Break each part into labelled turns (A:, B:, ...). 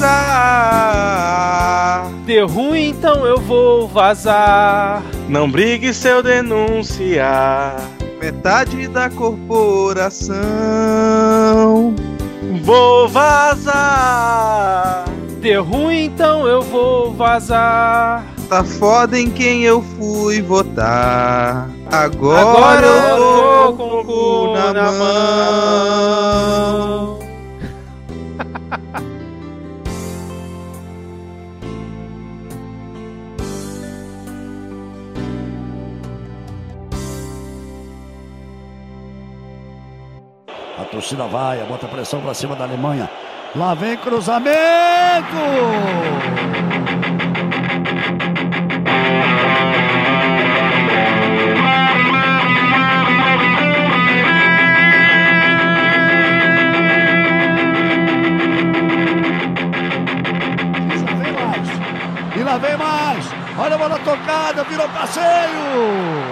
A: vazar.
B: Deu ruim, então eu vou vazar.
A: Não brigue se eu denunciar. Metade da corporação. Vou vazar.
B: Deu ruim, então eu vou vazar.
A: Tá foda em quem eu fui votar. Agora,
B: Agora
A: eu tô
B: tô
A: com o cu na,
B: na
A: mão.
C: A torcida vai, bota pressão pra cima da Alemanha. Lá vem cruzamento! E lá vem mais. Olha a bola tocada, virou passeio.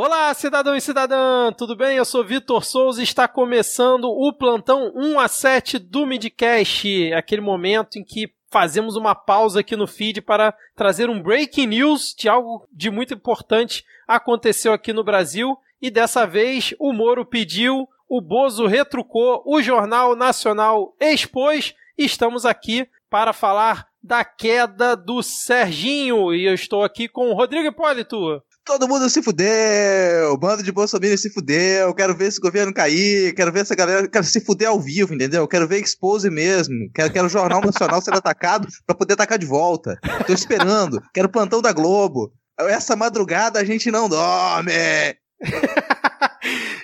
B: Olá, cidadão e cidadã, tudo bem? Eu sou Vitor Souza e está começando o plantão 1 a 7 do Midcast, aquele momento em que fazemos uma pausa aqui no feed para trazer um breaking news de algo de muito importante aconteceu aqui no Brasil e dessa vez o Moro pediu, o Bozo retrucou, o Jornal Nacional expôs e estamos aqui para falar da queda do Serginho e eu estou aqui com o Rodrigo Hipólito.
A: Todo mundo se fudeu, o bando de Bolsonaro se fudeu, quero ver esse governo cair, quero ver essa galera, quero se fuder ao vivo, entendeu? Quero ver expose mesmo, quero, quero o Jornal Nacional sendo atacado pra poder atacar de volta. Tô esperando, quero plantão da Globo. Essa madrugada a gente não dorme.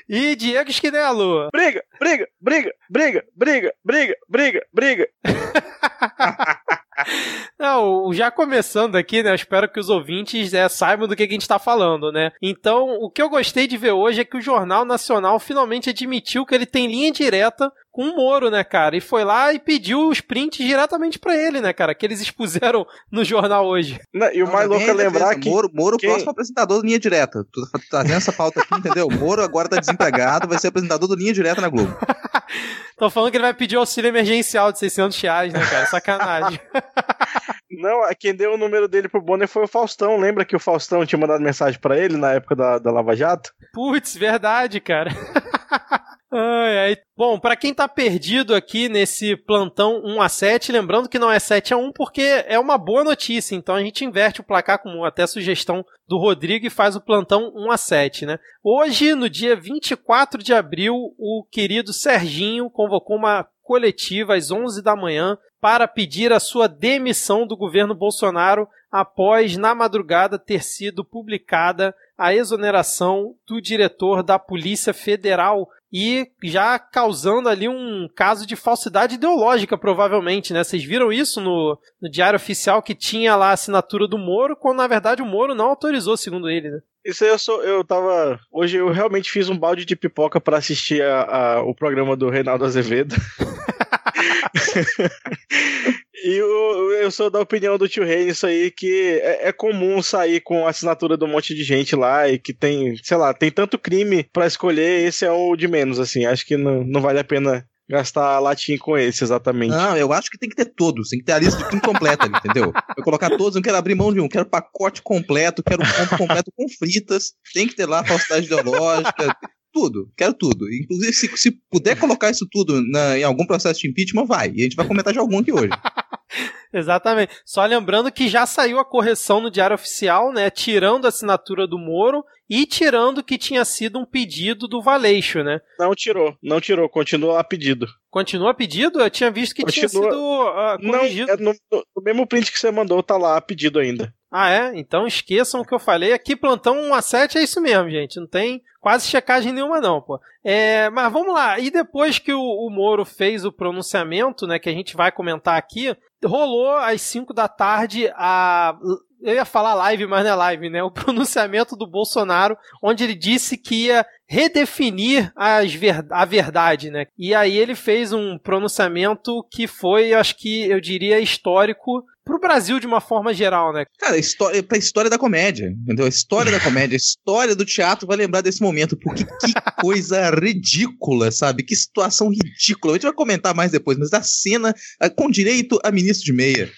B: E Diego Esquinelo.
A: Briga, briga, briga, briga, briga, briga, briga, briga.
B: Não, já começando aqui, né? Eu espero que os ouvintes é, saibam do que a gente está falando, né? Então, o que eu gostei de ver hoje é que o Jornal Nacional finalmente admitiu que ele tem linha direta com o Moro, né, cara? E foi lá e pediu os prints diretamente pra ele, né, cara? Que eles expuseram no jornal hoje.
D: Não, e o mais louco é lembrar que.
A: Moro, Moro
D: quem-
A: próximo apresentador do Linha Direta. Tô trazendo essa pauta aqui, entendeu? Moro agora tá desempregado, vai ser apresentador do Linha Direta na Globo.
B: Tô falando que ele vai pedir auxílio emergencial de 600 reais, né, cara? Sacanagem.
D: Não, quem deu o número dele pro Bonner foi o Faustão. Lembra que o Faustão tinha mandado mensagem pra ele na época da, da Lava Jato?
B: Putz, verdade, cara. Ai, ai. Bom, pra quem tá perdido aqui nesse plantão 1 a 7, lembrando que não é 7 a 1 porque é uma boa notícia, então a gente inverte o placar como até sugestão do Rodrigo e faz o plantão 1 a 7, né? Hoje, no dia 24 de abril, o querido Serginho convocou uma coletiva às 11 da manhã para pedir a sua demissão do governo Bolsonaro após, na madrugada, ter sido publicada a exoneração do diretor da Polícia Federal e já causando ali um caso de falsidade ideológica, provavelmente, né? Vocês viram isso no, no Diário Oficial que tinha lá a assinatura do Moro, quando na verdade o Moro não autorizou, segundo ele, né?
D: Isso aí eu sou. Eu tava. Hoje eu realmente fiz um balde de pipoca pra assistir a, a- o programa do Reinaldo Azevedo. e eu, eu sou da opinião do tio Rei nisso aí que é, é comum sair com a assinatura de um monte de gente lá e que tem, sei lá, tem tanto crime pra escolher, esse é o de menos, assim. Acho que não, não vale a pena gastar latim com esse, exatamente.
A: Não, eu acho que tem que ter todos, tem que ter a lista de crime completa, entendeu? Eu colocar todos, não quero abrir mão de um, quero pacote completo, quero combo completo com fritas, tem que ter lá falsidade ideológica, tudo, quero tudo. Inclusive, se, se puder colocar isso tudo na- em algum processo de impeachment, vai. E a gente vai comentar de algum aqui hoje.
B: Exatamente. Só lembrando que já saiu a correção no Diário Oficial, né? Tirando a assinatura do Moro e tirando que tinha sido um pedido do Valeixo, né?
D: Não tirou, não tirou, continua a pedido.
B: Continua pedido? Eu tinha visto que tinha
D: Continua.
B: sido ah,
D: Não,
B: corrigido.
D: é no, no mesmo print que você mandou, tá lá a pedido ainda.
B: Ah, é? Então esqueçam o que eu falei. Aqui, plantão 1 a 7 é isso mesmo, gente. Não tem quase checagem nenhuma, não, pô. É, mas vamos lá. E depois que o, o Moro fez o pronunciamento, né, que a gente vai comentar aqui, rolou às 5 da tarde a eu ia falar live, mas não é live, né? O pronunciamento do Bolsonaro, onde ele disse que ia redefinir ver a verdade, né? E aí ele fez um pronunciamento que foi, acho que eu diria, histórico pro Brasil de uma forma geral, né?
A: Cara, história, pra história da comédia, entendeu? A história da comédia, a história do teatro vai lembrar desse momento, porque que coisa ridícula, sabe? Que situação ridícula. A gente vai comentar mais depois, mas a cena com direito a ministro de meia.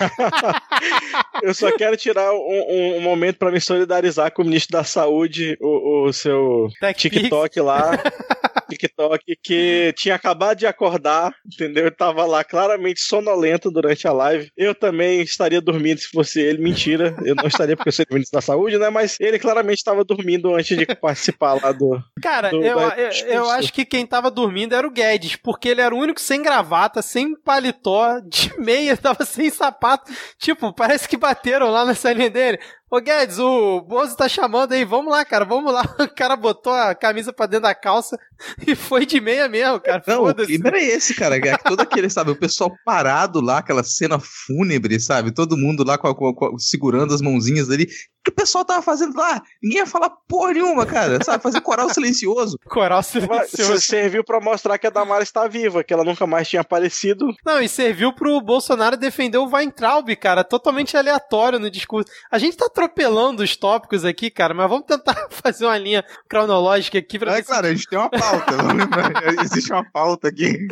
D: eu só quero tirar um, um momento para me solidarizar com o ministro da Saúde, o, o seu Tech TikTok Pix. lá. TikTok que tinha acabado de acordar, entendeu? Tava lá claramente sonolento durante a live. Eu também estaria dormindo se fosse ele. Mentira, eu não estaria porque eu sou ministro da saúde, né? Mas ele claramente estava dormindo antes de participar lá do.
B: Cara, do, eu, eu, eu, acho que quem tava dormindo era o Guedes, porque ele era o único sem gravata, sem paletó, de meia, tava sem sapato. Tipo, parece que bateram lá na salinha dele. Ô Guedes, o Bozo tá chamando aí, vamos lá, cara, vamos lá. O cara botou a camisa pra dentro da calça e foi de meia mesmo, cara.
A: Não, o clima era esse, cara. É todo aquele, sabe, o pessoal parado lá, aquela cena fúnebre, sabe? Todo mundo lá com a, com a, segurando as mãozinhas ali que o pessoal tava fazendo lá? Ninguém ia falar porra nenhuma, cara, sabe? Fazer coral silencioso.
B: Coral silencioso.
D: Serviu pra mostrar que a Damara está viva, que ela nunca mais tinha aparecido.
B: Não, e serviu pro Bolsonaro defender o Weintraub, cara, totalmente aleatório no discurso. A gente tá atropelando os tópicos aqui, cara, mas vamos tentar fazer uma linha cronológica aqui pra
A: É claro, a gente tem uma pauta, existe uma pauta aqui.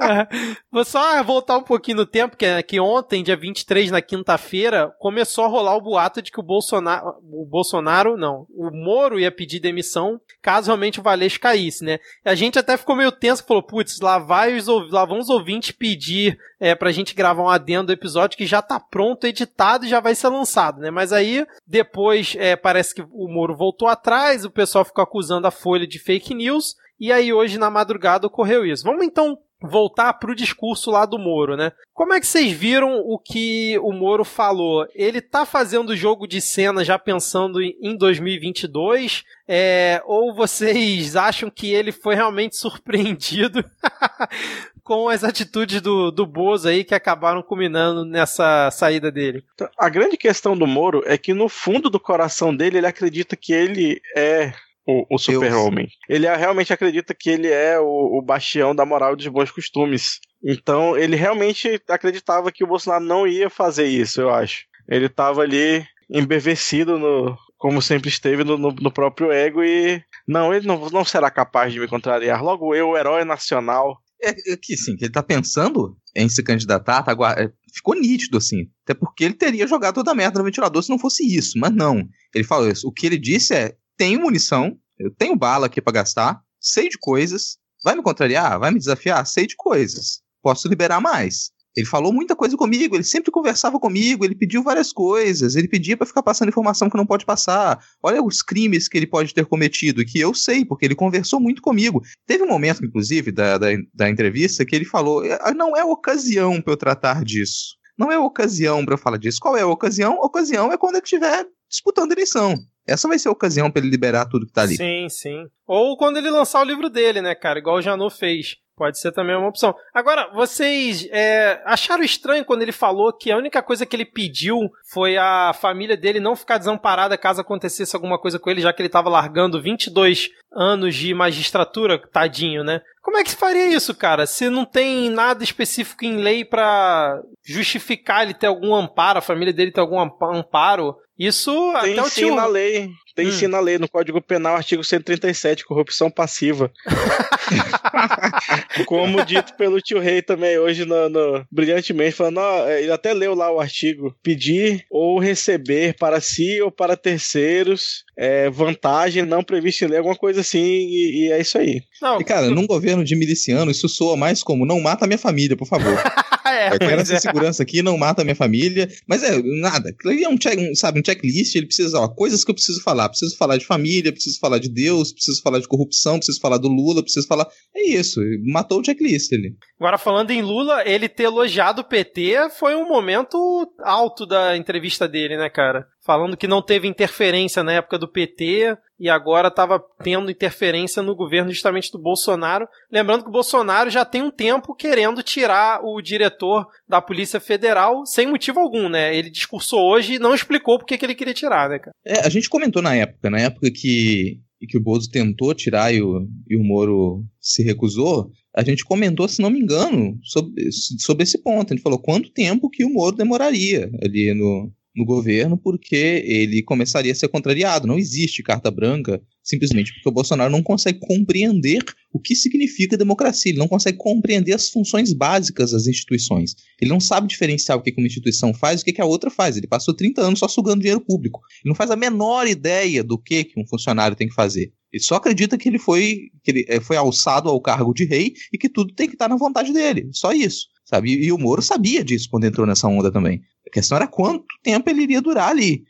B: é. Vou só voltar um pouquinho no tempo, que, é que ontem, dia 23, na quinta-feira, começou a rolar o boato de que o Bolsonaro Bolsonaro, o Bolsonaro, não, o Moro ia pedir demissão caso realmente o Valeixo caísse, né? E a gente até ficou meio tenso, falou, putz, lá, vai os, lá vão os ouvintes pedir é, pra gente gravar um adendo do episódio que já tá pronto, editado e já vai ser lançado, né? Mas aí, depois, é, parece que o Moro voltou atrás, o pessoal ficou acusando a Folha de fake news, e aí hoje na madrugada ocorreu isso. Vamos então voltar pro discurso lá do Moro, né? Como é que vocês viram o que o Moro falou? Ele tá fazendo jogo de cena já pensando em 2022? É, ou vocês acham que ele foi realmente surpreendido com as atitudes do, do Bozo aí que acabaram culminando nessa saída dele?
D: A grande questão do Moro é que no fundo do coração dele ele acredita que ele é o, o super-homem. Ele realmente acredita que ele é o, o bastião da moral e dos bons costumes. Então, ele realmente acreditava que o Bolsonaro não ia fazer isso, eu acho. Ele estava ali embevecido no, como sempre esteve no, no, no, próprio ego e não, ele não, não será capaz de me contrariar. Logo eu, o herói nacional.
A: É, é que sim, que ele tá pensando em se candidatar, tá, é, ficou nítido assim. Até porque ele teria jogado toda a merda no ventilador se não fosse isso, mas não. Ele falou isso. O que ele disse é: tenho munição, eu tenho bala aqui para gastar, sei de coisas, vai me contrariar, vai me desafiar, sei de coisas, posso liberar mais. Ele falou muita coisa comigo, ele sempre conversava comigo, ele pediu várias coisas, ele pedia para ficar passando informação que não pode passar. Olha os crimes que ele pode ter cometido, que eu sei, porque ele conversou muito comigo. Teve um momento, inclusive, da, da, da entrevista, que ele falou: ah, não é ocasião para eu tratar disso. Não é ocasião para eu falar disso. Qual é a ocasião? Ocasião é quando ele estiver disputando eleição. Essa vai ser a ocasião para ele liberar tudo que tá ali.
B: Sim, sim. Ou quando ele lançar o livro dele, né, cara? Igual o Janu fez. Pode ser também uma opção. Agora, vocês é, acharam estranho quando ele falou que a única coisa que ele pediu foi a família dele não ficar desamparada caso acontecesse alguma coisa com ele, já que ele estava largando 22 anos de magistratura, tadinho, né? Como é que se faria isso, cara? Se não tem nada específico em lei para justificar ele ter algum amparo, a família dele ter algum amparo, isso
D: tem
B: até o
D: sim tio... na lei. Tem hum. sim na lei, no Código Penal, artigo 137, corrupção passiva. Como dito pelo tio Rei também hoje no, no brilhantemente, falando, ó, ele até leu lá o artigo. Pedir ou receber para si ou para terceiros é, vantagem não prevista em lei, alguma coisa assim, e, e é isso aí.
A: Não, e cara, num governo de miliciano, isso soa mais como não mata minha família, por favor.
B: é,
A: Eu quero essa
B: é.
A: segurança aqui, não mata a minha família. Mas é, nada. Ali é um, check, um, sabe, um checklist, ele precisa, ó, coisas que eu preciso falar. Preciso falar de família, preciso falar de Deus, preciso falar de corrupção, preciso falar do Lula, preciso falar. É isso, matou o checklist ali.
B: Agora, falando em Lula, ele ter elogiado o PT foi um momento alto da entrevista dele, né, cara? Falando que não teve interferência na época do PT e agora estava tendo interferência no governo justamente do Bolsonaro. Lembrando que o Bolsonaro já tem um tempo querendo tirar o diretor da Polícia Federal sem motivo algum, né? Ele discursou hoje e não explicou por que ele queria tirar, né, cara?
A: É, a gente comentou na época, na época que, que o Bozo tentou tirar e o, e o Moro se recusou, a gente comentou, se não me engano, sobre, sobre esse ponto. A gente falou quanto tempo que o Moro demoraria ali no, no governo, porque ele começaria a ser contrariado. Não existe carta branca, simplesmente porque o Bolsonaro não consegue compreender o que significa democracia, ele não consegue compreender as funções básicas das instituições. Ele não sabe diferenciar o que uma instituição faz e o que a outra faz. Ele passou 30 anos só sugando dinheiro público. Ele não faz a menor ideia do que um funcionário tem que fazer. Ele só acredita que ele foi, que ele eh, foi alçado ao cargo de rei e que tudo tem que estar na vontade dele. Só isso. Sabe? E, e o Moro sabia disso quando entrou nessa onda também. A questão era quanto tempo ele iria durar ali.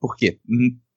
A: Por quê?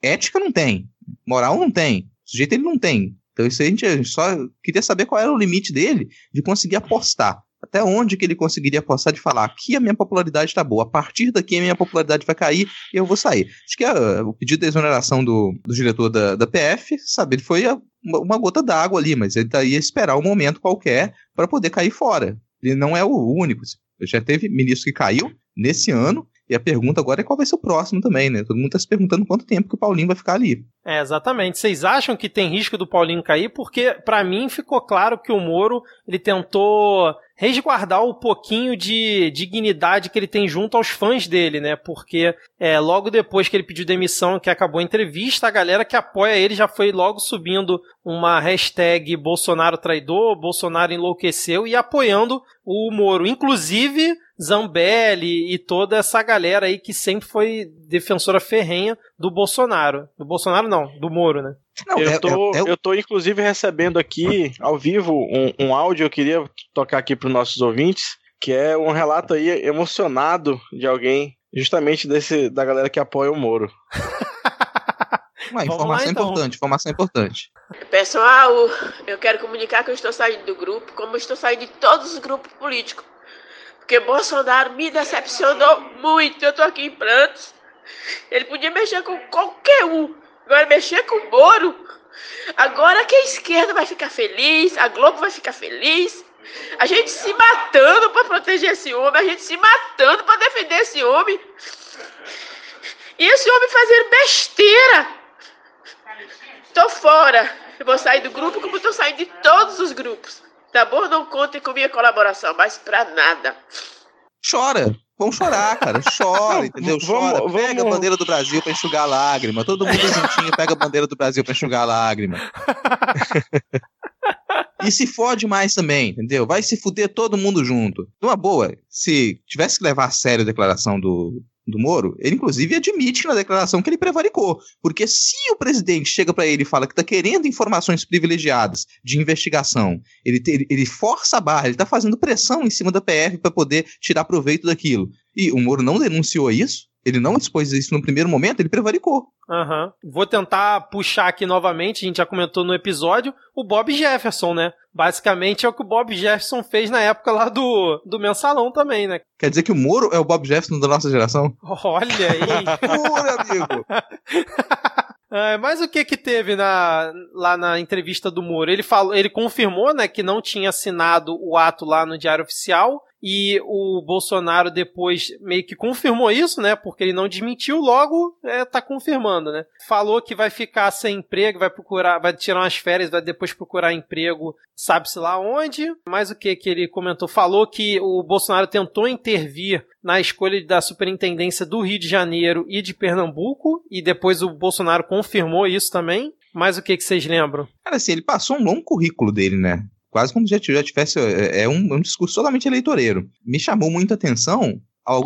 A: Ética não tem. Moral não tem. Sujeito ele não tem. Então isso a gente, a gente só queria saber qual era o limite dele de conseguir apostar. Até onde que ele conseguiria apostar de falar aqui a minha popularidade está boa, a partir daqui a minha popularidade vai cair e eu vou sair. Acho que a, o pedido de exoneração do, do diretor da, da PF, sabe, ele foi a, uma, uma, gota d'água ali, mas ele ia esperar um momento qualquer para poder cair fora. Ele não é o único. Já teve ministro que caiu nesse ano, e a pergunta agora é qual vai ser o próximo também, né? Todo mundo está se perguntando quanto tempo que o Paulinho vai ficar ali.
B: É, exatamente. Vocês acham que tem risco do Paulinho cair? Porque, para mim, ficou claro que o Moro ele tentou resguardar o pouquinho de dignidade que ele tem junto aos fãs dele, né? Porque é, logo depois que ele pediu demissão, que acabou a entrevista, a galera que apoia ele já foi logo subindo uma hashtag Bolsonaro traidor, Bolsonaro enlouqueceu e apoiando o Moro. Inclusive Zambelli e toda essa galera aí que sempre foi defensora ferrenha do Bolsonaro. Do Bolsonaro não, do Moro, né?
D: Não, eu, tô, é, é, eu tô, inclusive, recebendo aqui, ao vivo, um, um áudio, eu queria tocar aqui para os nossos ouvintes, que é um relato aí emocionado de alguém, justamente desse da galera que apoia o Moro.
A: Uma informação lá, então. importante, informação importante.
E: Pessoal, eu quero comunicar que eu estou saindo do grupo, como eu estou saindo de todos os grupos políticos. Porque Bolsonaro me decepcionou muito. Eu tô aqui em prantos. Ele podia mexer com qualquer um. Agora mexer com o Moro. Agora que a esquerda vai ficar feliz, a Globo vai ficar feliz. A gente se matando para proteger esse homem, a gente se matando para defender esse homem. E esse homem fazendo besteira. Tô fora. Eu vou sair do grupo como tô saindo de todos os grupos. Tá bom? Não contem com minha colaboração, mas pra nada.
A: Chora. Vamos chorar, cara. Chora, entendeu? Chora. Vamos, pega vamos... a bandeira do Brasil pra enxugar a lágrima. Todo mundo juntinho pega a bandeira do Brasil pra enxugar a lágrima. e se fode mais também, entendeu? Vai se fuder todo mundo junto. Numa boa, se tivesse que levar a sério a declaração do, do Moro, ele inclusive admite na declaração que ele prevaricou. Porque se o presidente chega para ele e fala que está querendo informações privilegiadas de investigação, ele, te, ele força a barra, ele está fazendo pressão em cima da PF para poder tirar proveito daquilo. E o Moro não denunciou isso, ele não expôs isso no primeiro momento, ele prevaricou.
B: Uhum. Vou tentar puxar aqui novamente, a gente já comentou no episódio, o Bob Jefferson, né? Basicamente é o que o Bob Jefferson fez na época lá do, do mensalão também, né?
A: Quer dizer que o Moro é o Bob Jefferson da nossa geração?
B: Olha aí!
A: Pura, amigo!
B: É, mas o que que teve na, lá na entrevista do Moro? Ele falou, ele confirmou, né, que não tinha assinado o ato lá no Diário Oficial e o Bolsonaro depois meio que confirmou isso, né? Porque ele não desmentiu, logo é, tá confirmando, né? Falou que vai ficar sem emprego, vai procurar, vai tirar umas férias, vai depois procurar emprego, sabe-se lá onde. Mas o que que ele comentou? Falou que o Bolsonaro tentou intervir na escolha da superintendência do Rio de Janeiro e de Pernambuco, e depois o Bolsonaro confirmou isso também. Mas o que que vocês lembram?
A: Cara, assim, ele passou um longo currículo dele, né? Quase como se já tivesse. É, é um, um discurso totalmente eleitoreiro. Me chamou muita atenção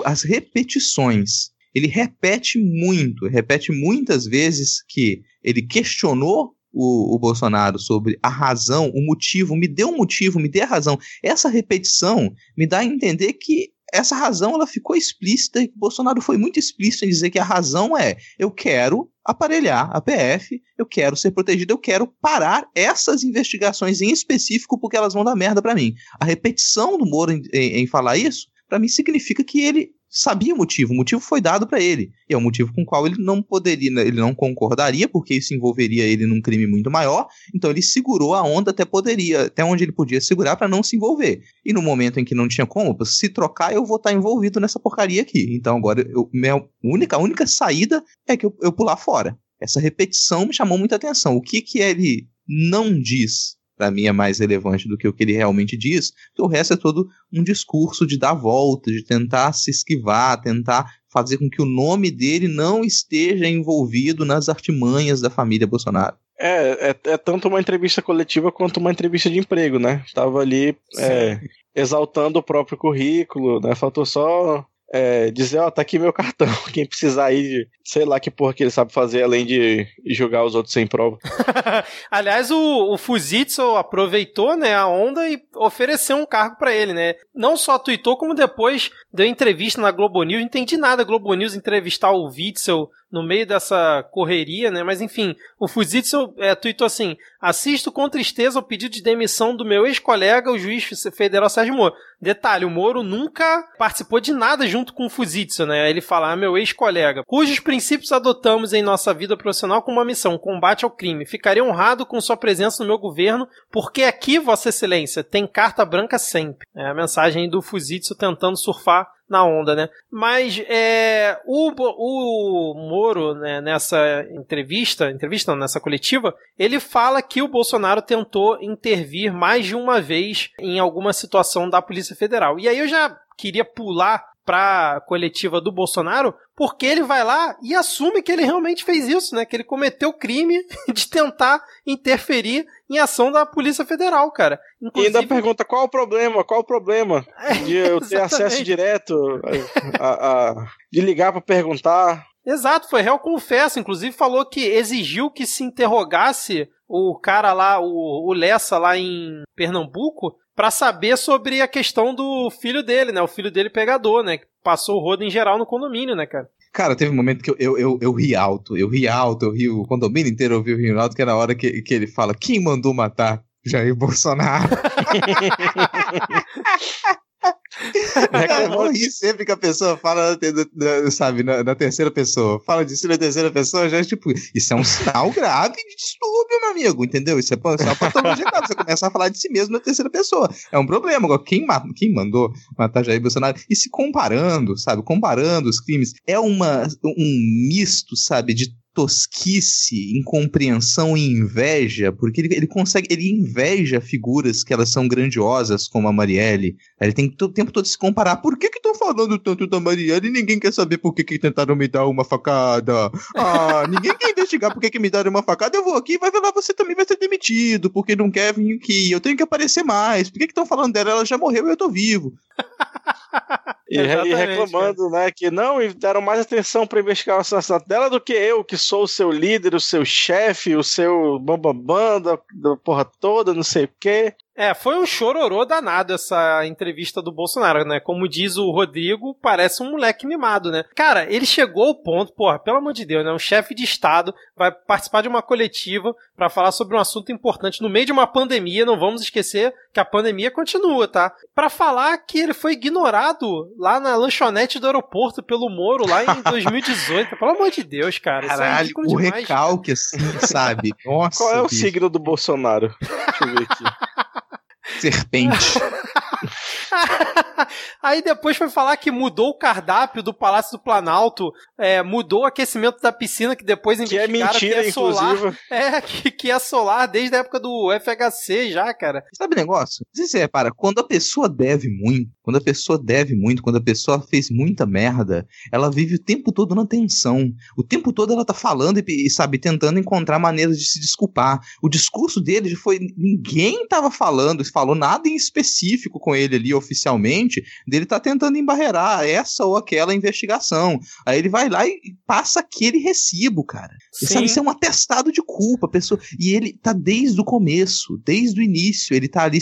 A: as repetições. Ele repete muito, repete muitas vezes que ele questionou o, o Bolsonaro sobre a razão, o motivo, me dê um motivo, me dê a razão. Essa repetição me dá a entender que essa razão ela ficou explícita e o Bolsonaro foi muito explícito em dizer que a razão é eu quero aparelhar a PF, eu quero ser protegido, eu quero parar essas investigações em específico porque elas vão dar merda para mim. A repetição do Moro em, em, em falar isso, para mim significa que ele sabia o motivo, o motivo foi dado para ele. E é um motivo com o qual ele não poderia, né, ele não concordaria, porque isso envolveria ele num crime muito maior. Então ele segurou a onda até poderia, até onde ele podia segurar para não se envolver. E no momento em que não tinha como, se trocar, eu vou estar tá envolvido nessa porcaria aqui. Então agora eu, minha única, única saída é que eu, eu pular fora. Essa repetição me chamou muita atenção. O que que ele não diz para mim é mais relevante do que o que ele realmente diz, porque o resto é todo um discurso de dar volta, de tentar se esquivar, tentar fazer com que o nome dele não esteja envolvido nas artimanhas da família Bolsonaro.
D: É, é, é tanto uma entrevista coletiva quanto uma entrevista de emprego, né? Tava ali é, exaltando o próprio currículo, né? Faltou só é, dizer, ó, tá aqui meu cartão. Quem precisar de sei lá que porra que ele sabe fazer além de jogar os outros sem prova.
B: Aliás, o, o Fuzitsu aproveitou, né, a onda e ofereceu um cargo para ele, né? Não só tweetou, como depois deu entrevista na Globo News. Não entendi nada Globo News entrevistar o Witzel no meio dessa correria, né? Mas enfim, o Fuzitsu é, tweetou assim: assisto com tristeza o pedido de demissão do meu ex-colega, o juiz federal Sérgio Moro. Detalhe, o Moro nunca participou de nada junto com o Fuzitsu, né? Ele fala, ah, meu ex-colega, cujos princípios adotamos em nossa vida profissional com uma missão, combate ao crime. Ficarei honrado com sua presença no meu governo, porque aqui, Vossa Excelência, tem carta branca sempre. É a mensagem do Fuzitsu tentando surfar na onda, né? Mas é, o, o Moro, né, nessa entrevista, entrevista não, nessa coletiva, ele fala que o Bolsonaro tentou intervir mais de uma vez em alguma situação da Polícia Federal. E aí eu já queria pular pra coletiva do Bolsonaro, porque ele vai lá e assume que ele realmente fez isso, né? Que ele cometeu o crime de tentar interferir em ação da Polícia Federal, cara.
D: Inclusive... E ainda pergunta qual o problema, qual o problema é, de eu ter acesso direto, a, a, a de ligar para perguntar.
B: Exato, foi réu confesso. Inclusive falou que exigiu que se interrogasse o cara lá, o, o Lessa lá em Pernambuco, para saber sobre a questão do filho dele, né? O filho dele pegador, né? Que passou o rodo em geral no condomínio, né, cara?
A: Cara, teve um momento que eu, eu, eu, eu, ri alto, eu ri alto, eu ri o condomínio inteiro ouviu o rio alto, que é na hora que, que ele fala: quem mandou matar Jair Bolsonaro? Reclamou rir sempre que a pessoa fala, sabe, na, na, terceira pessoa. Fala de si na terceira pessoa, já é tipo, isso é um sinal grave de distúrbio, meu amigo, entendeu? Isso é, é uma patologia grave. Você começar a falar de si mesmo na terceira pessoa. É um problema. Agora, quem, quem mandou matar Jair Bolsonaro? E se comparando, sabe, comparando os crimes, é uma, um misto, sabe, de tosquice, incompreensão e inveja, porque ele, ele consegue, ele inveja figuras que elas são grandiosas, como a Marielle. Ele tem o tempo todo se comparar. Por que que estão falando tanto da Marielle e ninguém quer saber por que que tentaram me dar uma facada? Ah, ninguém quer investigar por que que me deram uma facada. Eu vou aqui e vai ver lá, você também vai ser demitido, porque não quer vir aqui. Eu tenho que aparecer mais. Por que que estão falando dela? Ela já morreu e eu tô vivo.
D: E, e, reclamando, cara. né, que não, e deram mais atenção para investigar o assassinato dela do que eu, que sou o seu líder, o seu chefe, o seu bambambam da, da porra toda, não sei o quê.
B: É, foi um chororô danado essa entrevista do Bolsonaro, né? Como diz o Rodrigo, parece um moleque mimado, né? Cara, ele chegou ao ponto, porra, pelo amor de Deus, né? Um chefe de Estado vai participar de uma coletiva para falar sobre um assunto importante no meio de uma pandemia. Não vamos esquecer que a pandemia continua, tá? Para falar que ele foi ignorado lá na lanchonete do aeroporto pelo Moro lá em 2018. pelo amor de Deus, cara.
A: Caralho, é o demais, recalque, cara. assim, sabe?
D: Nossa. Qual é o signo do Bolsonaro? Deixa eu ver aqui.
A: Serpente.
B: Aí depois foi falar que mudou o cardápio do Palácio do Planalto, é, mudou o aquecimento da piscina, que depois
D: que é mentira, que é solar. Inclusive.
B: É, que, que é solar desde a época do FHC já, cara.
A: Sabe o negócio? Se você repara, quando a pessoa deve muito, Quando a pessoa deve muito, quando a pessoa fez muita merda, ela vive o tempo todo na tensão. O tempo todo ela tá falando e, sabe, tentando encontrar maneiras de se desculpar. O discurso dele foi. Ninguém tava falando, falou nada em específico com ele ali oficialmente, dele tá tentando embarrear essa ou aquela investigação. Aí ele vai lá e passa aquele recibo, cara. Sabe, isso é um atestado de culpa, pessoa. E ele tá desde o começo, desde o início, ele tá ali.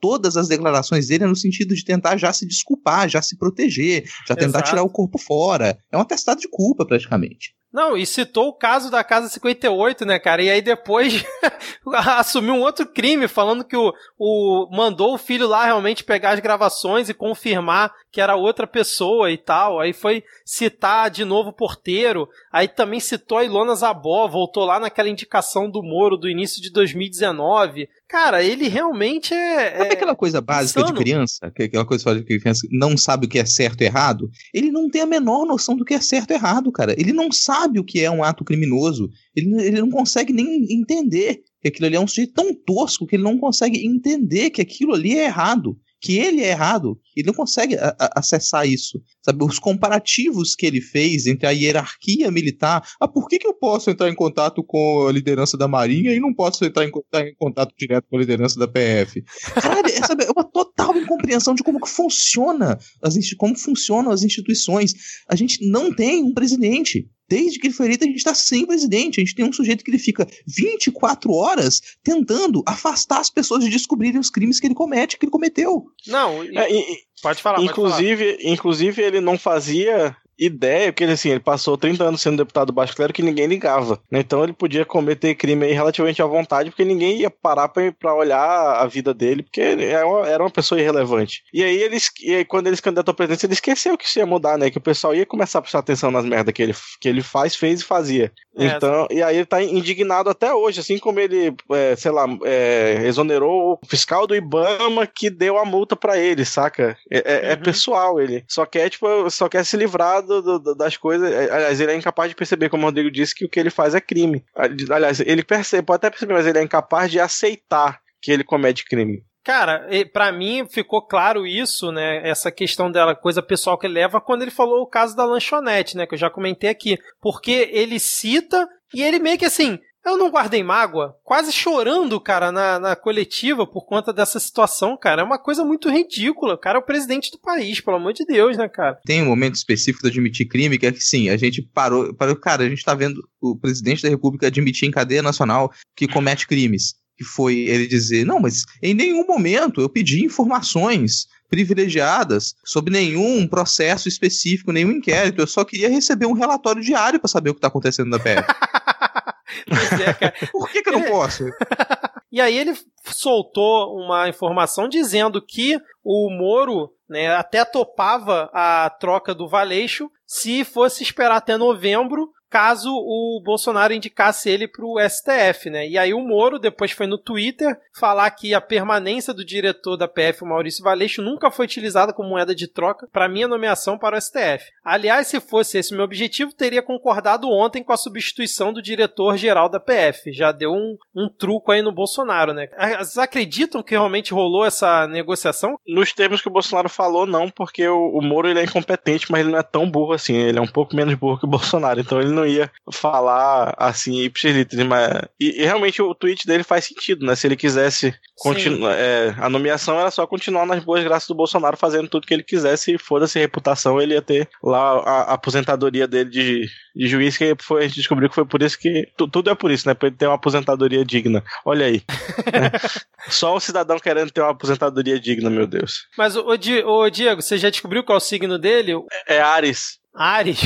A: Todas as declarações dele é no sentido de tentar já já se desculpar, já se proteger, já tentar Exato. tirar o corpo fora. É um atestado de culpa, praticamente.
B: Não, e citou o caso da Casa 58, né, cara? E aí depois assumiu um outro crime, falando que o, o mandou o filho lá realmente pegar as gravações e confirmar que era outra pessoa e tal. Aí foi citar de novo o porteiro. Aí também citou a Ilona Zabó, voltou lá naquela indicação do Moro do início de 2019. Cara, ele realmente é.
A: Sabe é... aquela coisa básica Insano. de criança? Aquela coisa que criança não sabe o que é certo e errado? Ele não tem a menor noção do que é certo e errado, cara. Ele não sabe o que é um ato criminoso. Ele, ele não consegue nem entender que aquilo ali é um sujeito tão tosco que ele não consegue entender que aquilo ali é errado que ele é errado, ele não consegue a, a, acessar isso. Sabe, os comparativos que ele fez entre a hierarquia militar. Ah, por que, que eu posso entrar em contato com a liderança da Marinha e não posso entrar em, em contato direto com a liderança da PF? Caralho, é, sabe, é uma total incompreensão de como que funciona as, como funcionam as instituições. A gente não tem um presidente. Desde que ele foi eleito, a gente está sem presidente. A gente tem um sujeito que ele fica 24 horas tentando afastar as pessoas de descobrirem os crimes que ele comete, que ele cometeu.
B: Não, e... é, e, pode falar.
D: Inclusive,
B: pode
D: falar. inclusive ele não fazia ideia, porque assim, ele passou 30 anos sendo deputado baixo clero que ninguém ligava. Né? Então ele podia cometer crime aí relativamente à vontade, porque ninguém ia parar pra, olhar a vida dele, porque era uma, era uma pessoa irrelevante. E aí, ele, e aí quando ele se candidatou à presidência, ele esqueceu que isso ia mudar, né? Que o pessoal ia começar a prestar atenção nas merdas que ele, que ele faz, fez e fazia. É, então, e aí ele tá indignado até hoje, assim como ele, é, sei lá, é, exonerou o fiscal do Ibama que deu a multa para ele, saca? É, é, é, uhum. pessoal ele. Só quer, tipo, só quer se livrar do, do, das coisas. É, aliás, ele é incapaz de perceber, como o Rodrigo disse, que o que ele faz é crime. Aliás, ele percebe, pode até perceber, mas ele é incapaz de aceitar que ele comete crime.
B: Cara, para mim ficou claro isso, né? Essa questão dela, coisa pessoal que ele leva, quando ele falou o caso da lanchonete, né? Que eu já comentei aqui. Porque ele cita e ele meio que assim, eu não guardei mágoa, quase chorando, cara, na, na coletiva por conta dessa situação, cara. É uma coisa muito ridícula. O cara é o presidente do país, pelo amor de Deus, né, cara?
A: Tem um momento específico de admitir crime que é que sim, a gente parou, parou. Cara, a gente tá vendo o presidente da República admitir em cadeia nacional que comete crimes. Que foi ele dizer: não, mas em nenhum momento eu pedi informações privilegiadas sobre nenhum processo específico, nenhum inquérito. Eu só queria receber um relatório diário para saber o que tá acontecendo na PF. é. Por que, que eu não posso?
B: e aí ele soltou uma informação dizendo que o Moro né, até topava a troca do Valeixo se fosse esperar até novembro caso o Bolsonaro indicasse ele para o STF, né? E aí o Moro depois foi no Twitter falar que a permanência do diretor da PF, Maurício Valeixo, nunca foi utilizada como moeda de troca para minha nomeação para o STF. Aliás, se fosse esse meu objetivo, teria concordado ontem com a substituição do diretor-geral da PF. Já deu um, um truco aí no Bolsonaro, né? Vocês acreditam que realmente rolou essa negociação?
D: Nos termos que o Bolsonaro falou, não, porque o, o Moro ele é incompetente, mas ele não é tão burro assim. Ele é um pouco menos burro que o Bolsonaro, então ele não ia falar assim ipsiliter, mas e, e, realmente o tweet dele faz sentido, né? Se ele quisesse continuar, é, a nomeação era só continuar nas boas graças do Bolsonaro fazendo tudo que ele quisesse e foda-se reputação, ele ia ter lá a, a aposentadoria dele de, de juiz que foi, a gente descobriu que foi por isso que tudo é por isso, né? Pra ele ter uma aposentadoria digna. Olha aí. né? Só um cidadão querendo ter uma aposentadoria digna, meu Deus.
B: Mas, ô, Diego, você já descobriu qual é o signo dele?
D: É, é Ares.
B: Ares?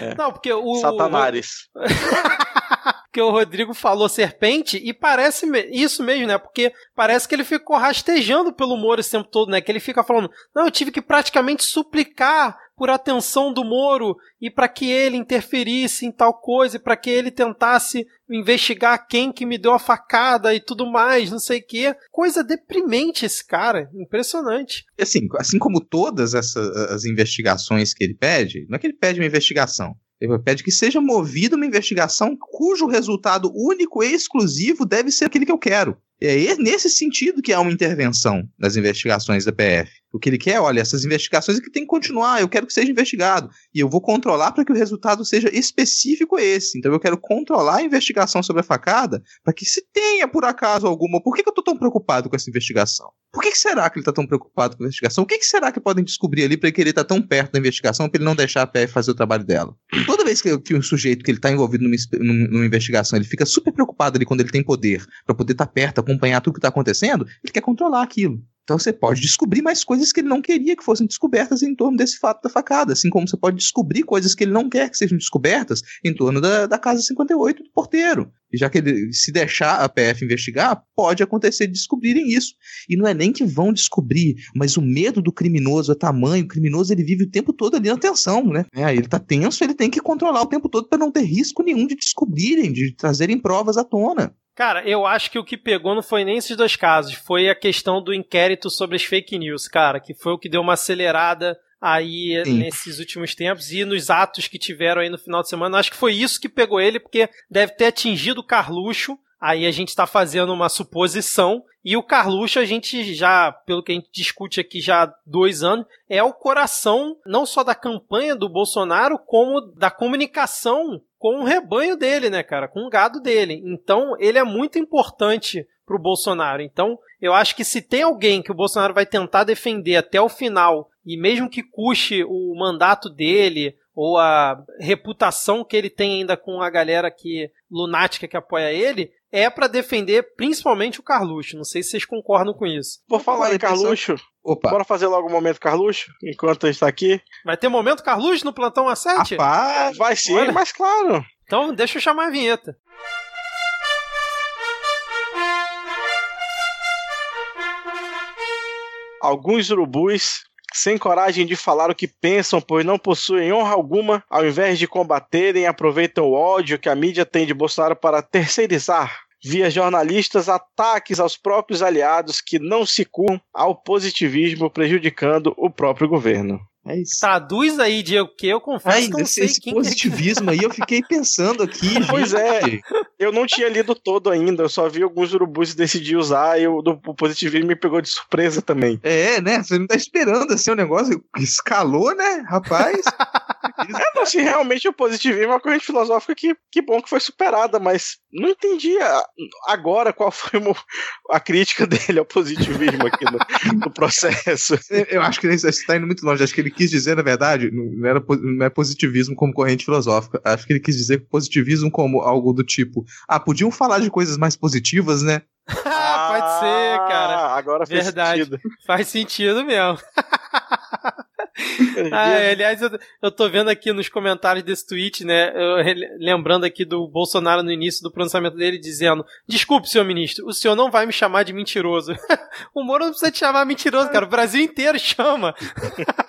B: É. Não, porque o.
D: Satanares.
B: que o Rodrigo falou serpente e parece isso mesmo, né? Porque parece que ele ficou rastejando pelo Moro esse tempo todo, né? Que ele fica falando: "Não, eu tive que praticamente suplicar por atenção do Moro e para que ele interferisse em tal coisa, e para que ele tentasse investigar quem que me deu a facada e tudo mais, não sei o quê. Coisa deprimente esse cara, impressionante.
A: Assim, assim como todas essas as investigações que ele pede, não é que ele pede uma investigação, ele pede que seja movida uma investigação cujo resultado único e exclusivo deve ser aquele que eu quero. É nesse sentido que há uma intervenção nas investigações da PF. O que ele quer, olha, essas investigações que tem que continuar, eu quero que seja investigado. E eu vou controlar para que o resultado seja específico esse. Então eu quero controlar a investigação sobre a facada para que se tenha, por acaso, alguma. Por que, que eu tô tão preocupado com essa investigação? Por que, que será que ele tá tão preocupado com a investigação? O que, que será que podem descobrir ali para ele estar tá tão perto da investigação para ele não deixar a PF fazer o trabalho dela? Toda vez que, que um sujeito que ele tá envolvido numa, numa, investigação, ele fica super preocupado ali quando ele tem poder para poder estar tá perto, acompanhar tudo que tá acontecendo, ele quer controlar aquilo. Então você pode descobrir mais coisas que ele não queria que fossem descobertas em torno desse fato da facada, assim como você pode descobrir coisas que ele não quer que sejam descobertas em torno da, da Casa 58 do porteiro. E já que ele, se deixar a PF investigar, pode acontecer de descobrirem isso. E não é nem que vão descobrir, mas o medo do criminoso é tamanho. O criminoso ele vive o tempo todo ali na tensão, né? É, ele tá tenso, ele tem que controlar o tempo todo para não ter risco nenhum de descobrirem, de trazerem provas à tona.
B: Cara, eu acho que o que pegou não foi nem esses dois casos, foi a questão do inquérito sobre as fake news, cara, que foi o que deu uma acelerada aí Sim. nesses últimos tempos e nos atos que tiveram aí no final de semana. Acho que foi isso que pegou ele, porque deve ter atingido o Carluxo. Aí a gente está fazendo uma suposição. E o Carluxo, a gente já, pelo que a gente discute aqui já há dois anos, é o coração não só da campanha do Bolsonaro, como da comunicação com o rebanho dele, né, cara? Com o gado dele. Então, ele é muito importante pro Bolsonaro. Então, eu acho que se tem alguém que o Bolsonaro vai tentar defender até o final, e mesmo que custe o mandato dele, ou a reputação que ele tem ainda com a galera que lunática que apoia ele, é para defender principalmente o Carluxo. Não sei se vocês concordam com isso.
D: Vou falar em Carluxo. Opa. Bora fazer logo o um momento Carluxo, enquanto a gente tá aqui.
B: Vai ter momento Carluxo no plantão A7?
D: Rapaz, vai sim, Olha. mas claro.
B: Então deixa eu chamar a vinheta.
D: Alguns urubus sem coragem de falar o que pensam, pois não possuem honra alguma, ao invés de combaterem, aproveitam o ódio que a mídia tem de Bolsonaro para terceirizar via jornalistas ataques aos próprios aliados que não se curram ao positivismo, prejudicando o próprio governo.
B: É isso. Traduz aí, Diego, que eu confesso Ai, que não
A: esse,
B: sei
A: esse
B: quem
A: positivismo aí, eu fiquei pensando aqui.
D: Pois é, eu não tinha lido todo ainda, eu só vi alguns urubus e decidi usar, e o, o positivismo me pegou de surpresa também.
A: É, né? Você não tá esperando assim o negócio escalou, né, rapaz?
D: é, não, assim, realmente o positivismo é uma corrente filosófica que, que bom que foi superada, mas não entendi agora qual foi a crítica dele ao positivismo aqui no, no processo.
A: Eu acho que você está indo muito longe, acho que ele quis dizer, na verdade, não, era, não é positivismo como corrente filosófica. Acho que ele quis dizer positivismo como algo do tipo: ah, podiam falar de coisas mais positivas, né?
B: ah, pode ser, cara.
D: Agora faz Verdade. sentido.
B: Faz sentido mesmo. ah, aliás, eu, eu tô vendo aqui nos comentários desse tweet, né? Eu, lembrando aqui do Bolsonaro no início do pronunciamento dele, dizendo: Desculpe, senhor ministro, o senhor não vai me chamar de mentiroso. o Moro não precisa te chamar mentiroso, cara. O Brasil inteiro chama.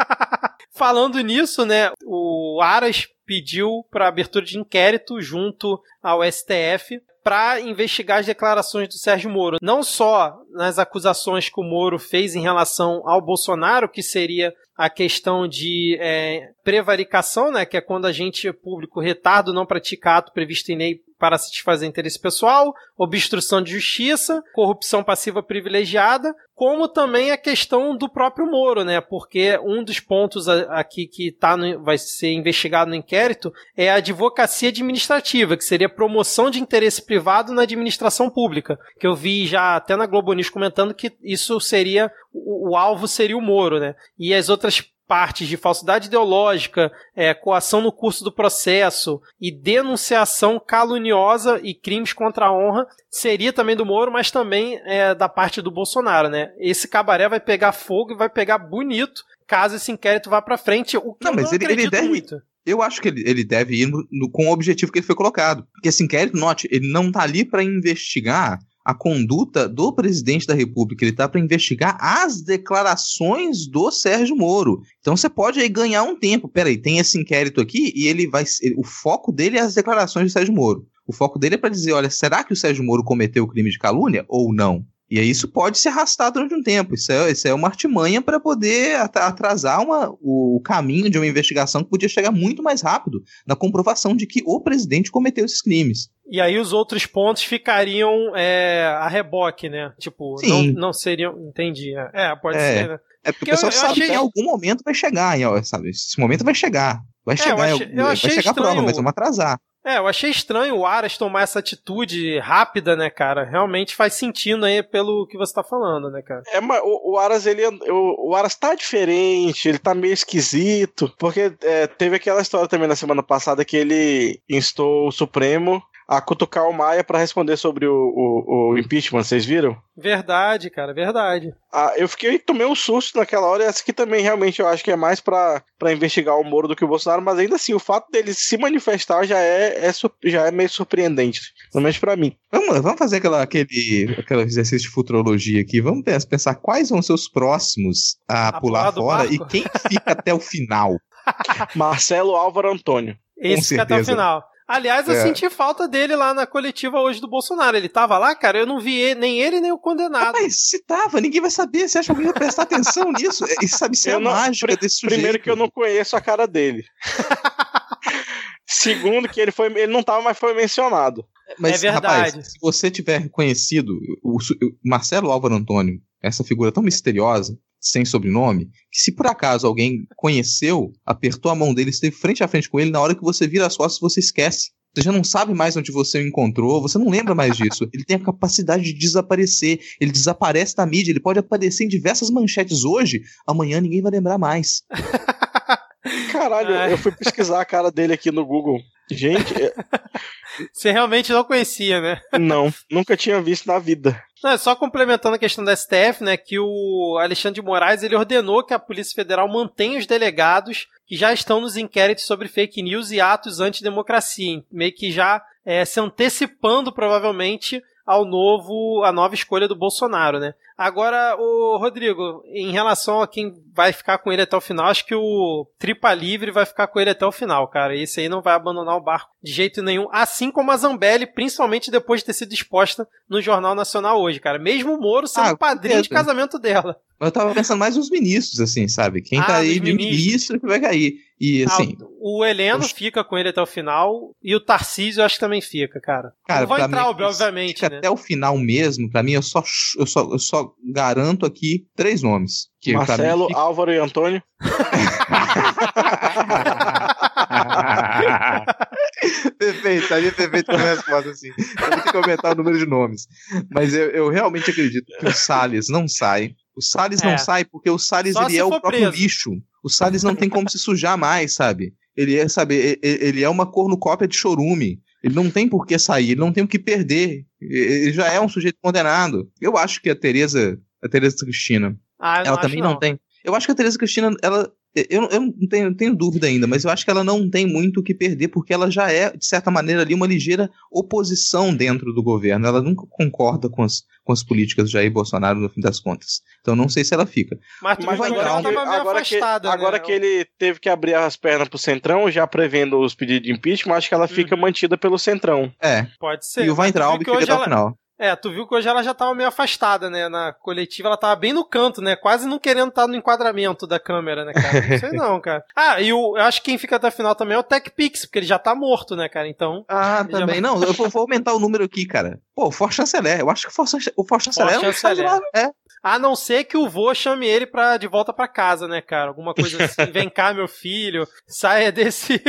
B: Falando nisso, né? O Aras pediu para abertura de inquérito junto ao STF para investigar as declarações do Sérgio Moro, não só nas acusações que o Moro fez em relação ao Bolsonaro, que seria a questão de é, prevaricação, né, que é quando a gente público retardo não pratica ato previsto em lei para satisfazer interesse pessoal, obstrução de justiça, corrupção passiva privilegiada, como também a questão do próprio Moro, né? Porque um dos pontos aqui que tá no, vai ser investigado no inquérito é a advocacia administrativa, que seria promoção de interesse privado na administração pública. Que eu vi já até na Globo News comentando que isso seria o, o alvo seria o Moro, né? E as outras partes de falsidade ideológica, é, coação no curso do processo e denunciação caluniosa e crimes contra a honra seria também do Moro, mas também é, da parte do Bolsonaro, né? Esse cabaré vai pegar fogo e vai pegar bonito caso esse inquérito vá para frente, o que não, eu mas não ele, ele deve, muito.
A: Eu acho que ele, ele deve ir no, no, com o objetivo que ele foi colocado. Porque esse inquérito, note, ele não tá ali para investigar a conduta do presidente da República, ele está para investigar as declarações do Sérgio Moro. Então você pode aí ganhar um tempo. Peraí, tem esse inquérito aqui e ele vai. O foco dele é as declarações do Sérgio Moro. O foco dele é para dizer: olha, será que o Sérgio Moro cometeu o crime de calúnia ou não? E aí isso pode se arrastar durante um tempo. Isso é, isso é uma artimanha para poder atrasar uma, o caminho de uma investigação que podia chegar muito mais rápido na comprovação de que o presidente cometeu esses crimes.
B: E aí os outros pontos ficariam é, a reboque, né? Tipo, não, não, seriam. Entendi. É, pode é, ser, né?
A: É porque, porque o pessoal eu, eu sabe achei... que em algum momento vai chegar, sabe? Esse momento vai chegar. Vai é, chegar, achei, vai chegar estranho. a prova, mas vamos atrasar.
B: É, eu achei estranho o Aras tomar essa atitude rápida, né, cara? Realmente faz sentido aí pelo que você tá falando, né, cara?
D: É, mas o, o Aras, ele. O, o, Aras tá diferente, ele tá meio esquisito. Porque é, teve aquela história também na semana passada que ele instou o Supremo a cutucar o Maia para responder sobre o, o, o, impeachment, vocês viram?
B: Verdade, cara, verdade.
D: Ah, eu fiquei, tomei um susto naquela hora, e essa aqui também realmente eu acho que é mais para investigar o Moro do que o Bolsonaro, mas ainda assim, o fato dele se manifestar já é, é já é meio surpreendente, pelo menos pra mim.
A: Vamos, vamos fazer aquela, aquele, aquele exercício de futurologia aqui, vamos pensar quais vão ser os próximos a, a pular fora e quem fica até o final.
D: Marcelo Álvaro Antônio.
B: Esse fica até o final. Aliás, eu é. senti falta dele lá na coletiva hoje do Bolsonaro. Ele tava lá, cara, eu não vi ele, nem ele, nem o condenado.
A: Mas se tava, ninguém vai saber. Você acha que alguém vai prestar atenção nisso? E sabe se é a não, mágica desse sujeito.
D: Primeiro que eu não conheço a cara dele. Segundo que ele foi, ele não tava, mas foi mencionado.
A: Mas, é verdade. Rapaz, se você tiver conhecido o, o Marcelo Álvaro Antônio, essa figura tão misteriosa, sem sobrenome, que se por acaso alguém conheceu, apertou a mão dele, esteve frente a frente com ele, na hora que você vira as costas, você esquece. Você já não sabe mais onde você o encontrou, você não lembra mais disso. Ele tem a capacidade de desaparecer, ele desaparece da mídia, ele pode aparecer em diversas manchetes hoje, amanhã ninguém vai lembrar mais.
D: Caralho, eu fui pesquisar a cara dele aqui no Google. Gente.
B: Você realmente não conhecia, né?
D: Não, nunca tinha visto na vida.
B: Não, é só complementando a questão da STF, né, que o Alexandre de Moraes ele ordenou que a Polícia Federal mantenha os delegados que já estão nos inquéritos sobre fake news e atos antidemocracia, meio que já é, se antecipando provavelmente ao novo, a nova escolha do Bolsonaro, né? Agora, o Rodrigo, em relação a quem vai ficar com ele até o final, acho que o Tripa Livre vai ficar com ele até o final, cara. Esse aí não vai abandonar o barco de jeito nenhum, assim como a Zambelli, principalmente depois de ter sido exposta no Jornal Nacional hoje, cara. Mesmo o Moro sendo ah, padrinho de casamento dela.
A: Eu tava pensando mais nos ministros, assim, sabe? Quem ah, tá aí ministro que vai cair. E ah, assim.
B: Ah, o Heleno fica com ele até o final. E o Tarcísio eu acho que também fica, cara.
A: cara não vai entrar, mim, obviamente. Fica
B: né?
A: Até o final mesmo, pra mim, eu só, eu só, eu só garanto aqui três nomes.
D: Que Marcelo, fica... Álvaro e Antônio.
A: perfeito, aí é perfeito como resposta, assim. Eu vou ter que aumentar o número de nomes. Mas eu, eu realmente acredito que o Salles não sai. O Salles é. não sai porque o Salles ele é o próprio preso. lixo. O Salles não tem como se sujar mais, sabe? Ele é, sabe, ele é uma cornucópia de chorume. Ele não tem por que sair, ele não tem o que perder. Ele já é um sujeito condenado. Eu acho que a Tereza, a Tereza Cristina, ah, ela também não. não tem. Eu acho que a Tereza Cristina, ela eu, eu não tenho, tenho, dúvida ainda, mas eu acho que ela não tem muito o que perder, porque ela já é, de certa maneira, ali uma ligeira oposição dentro do governo. Ela nunca concorda com as, com as políticas de Jair Bolsonaro, no fim das contas. Então não sei se ela fica.
B: Mas, mas vai agora, que, agora, que,
D: agora né? que ele teve que abrir as pernas pro Centrão, já prevendo os pedidos de impeachment, acho que ela fica uhum. mantida pelo Centrão.
A: É.
B: Pode ser.
A: E o Weintraub fica até ela... o final.
B: É, tu viu que hoje ela já tava meio afastada, né? Na coletiva ela tava bem no canto, né? Quase não querendo estar no enquadramento da câmera, né, cara? Não sei não, cara. Ah, e o, eu acho que quem fica até a final também é o TechPix, porque ele já tá morto, né, cara? Então.
A: Ah, também. Não, eu vou, aumentar o número aqui, cara. Pô, o For Chanceler. Eu acho que o For, o For Chanceler, For Chanceler.
B: é. A não ser que o vô chame ele pra, de volta pra casa, né, cara? Alguma coisa assim. Vem cá, meu filho. Saia desse.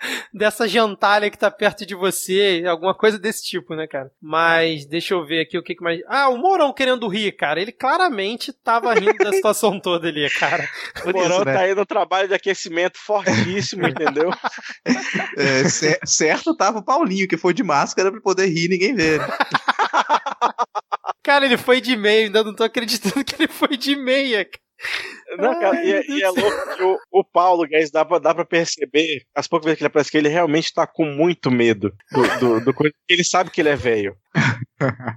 B: dessa gentalha que tá perto de você, alguma coisa desse tipo, né, cara? Mas deixa eu ver aqui o que, que mais. Ah, o Morão querendo rir, cara. Ele claramente tava rindo da situação toda ali, cara.
D: O Morão né? tá aí no trabalho de aquecimento fortíssimo, entendeu?
A: É, certo tava o Paulinho, que foi de máscara pra poder rir e ninguém ver.
B: Cara, ele foi de meia, ainda não tô acreditando que ele foi de meia.
D: Não, cara, e, é, e, é louco que o, o Paulo Guedes dá pra, dá pra perceber, as poucas vezes que ele aparece, que ele realmente tá com muito medo do, do, do coisa, ele sabe que ele é velho.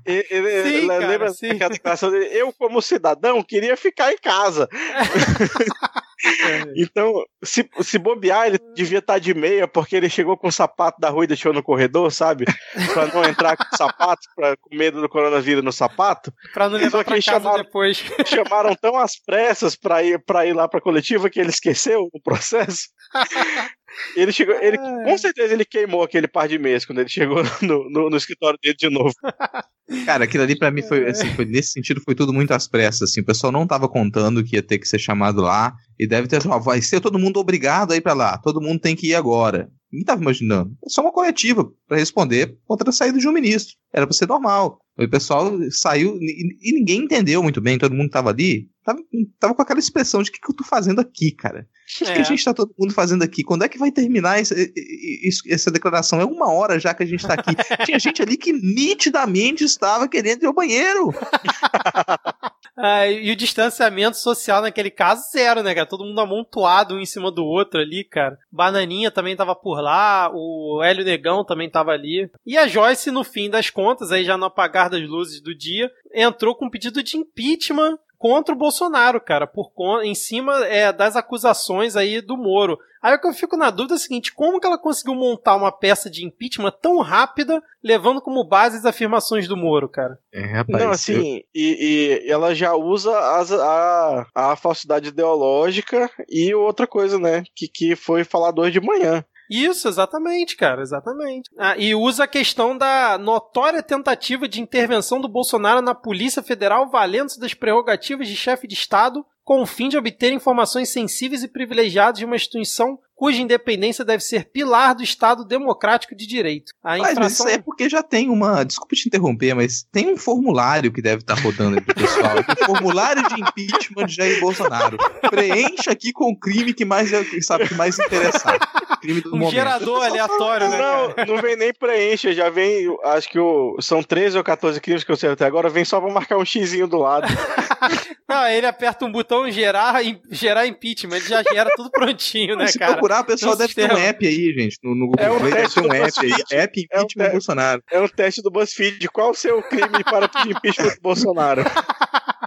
D: Ele, ele, sim, cara, lembra sim. daquela declaração dele? Eu, como cidadão, queria ficar em casa. Então, se, se bobear, ele devia estar de meia, porque ele chegou com o sapato da rua e deixou no corredor, sabe? Pra não entrar com o sapato, pra, com medo do coronavírus no sapato.
B: Pra não levar
D: Só
B: pra casa
D: chamaram-
B: depois.
D: Chamaram tão às pressas pra ir, pra ir lá pra coletiva que ele esqueceu o processo. Ele chegou, ele, com certeza ele queimou aquele par de meias quando ele chegou no, no, no escritório dele de novo.
A: Cara, aquilo ali pra mim foi, assim, foi- nesse sentido foi tudo muito às pressas, assim, o pessoal não tava contando que ia ter que ser chamado lá, e deve ter, ó, vai ser todo mundo obrigado a ir pra lá, todo mundo tem que ir agora. Ninguém tava imaginando. É só uma coletiva pra responder contra a saída de um ministro. Era pra ser normal. O pessoal saiu e, e ninguém entendeu muito bem, todo mundo tava ali, tava, tava com aquela expressão de o que, que eu tô fazendo aqui, cara? O que, que
B: É.
A: a gente tá todo mundo fazendo aqui? Quando é que vai terminar esse- e- e- isso- essa declaração? É uma hora já que a gente tá aqui. Tinha gente ali que nitidamente estava querendo ir ao banheiro.
B: Ah, e o distanciamento social naquele caso, zero, né, cara? Todo mundo amontoado um em cima do outro ali, cara. Bananinha também tava por lá, o Hélio Negão também tava ali. E a Joyce, no fim das contas, aí já no apagar das luzes do dia, entrou com um pedido de impeachment contra o Bolsonaro, cara, por em cima é, das acusações aí do Moro. Aí o que eu fico na dúvida é o seguinte, como que ela conseguiu montar uma peça de impeachment tão rápida, levando como base as afirmações do Moro, cara?
A: É, rapaz.
D: Não, assim, e, e ela já usa as- a, a falsidade ideológica e outra coisa, né? Que, que foi falado hoje de manhã.
B: Isso, exatamente, cara, exatamente. Ah, e usa a questão da notória tentativa de intervenção do Bolsonaro na Polícia Federal, valendo-se das prerrogativas de chefe de Estado, com o fim de obter informações sensíveis e privilegiadas de uma instituição cuja independência deve ser pilar do Estado democrático de direito. A
A: Mas, mas isso
B: infração.
A: é porque já tem uma. Desculpa te interromper, mas tem um formulário que deve estar rodando aí pro pessoal. formulário de impeachment de Jair Bolsonaro. Preencha aqui com o crime que mais é- sabe que mais interessar. Crime do
B: Um
A: momento.
B: gerador aleatório, né? cara?
D: Não, não vem nem preencher, já vem, acho que o, são 13 ou 14 crimes que eu sei até agora, vem só pra marcar um xizinho do lado.
B: Não, ele aperta um botão gerar, gerar impeachment, ele já gera tudo prontinho, né,
A: Se
B: cara?
A: Procurar, o pessoal deve ter um app aí, gente. No, no Google
D: É um
A: Play deve
D: teste
A: ter um
D: do
A: app aí. App
D: É um
A: Impeachment
D: te-
A: Bolsonaro.
D: É um teste do BuzzFeed. Qual o seu crime para pedir impeachment do Bolsonaro?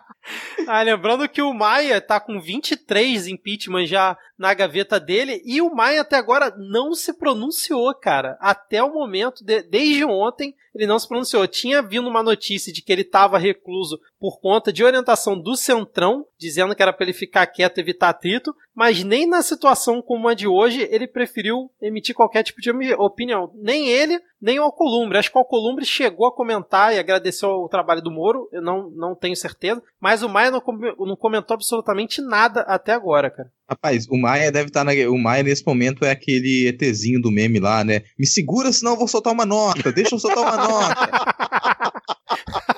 B: Ah, lembrando que o Maia tá com 23 impeachment já na gaveta dele e o Maia até agora não se pronunciou, cara. Até o momento, de- desde ontem, ele não se pronunciou. Tinha vindo uma notícia de que ele estava recluso por conta de orientação do Centrão, dizendo que era para ele ficar quieto e evitar atrito, mas nem na situação como a de hoje ele preferiu emitir qualquer tipo de opinião. Nem ele, nem o Alcolumbre. Acho que o Alcolumbre chegou a comentar e agradeceu o trabalho do Moro, eu não, não tenho certeza, mas o Maia não, não comentou absolutamente nada até agora, cara.
A: Rapaz, o Maia deve estar na. O Maia nesse momento é aquele ETzinho do meme lá, né? Me segura, senão eu vou soltar uma nota. Deixa eu soltar uma nota.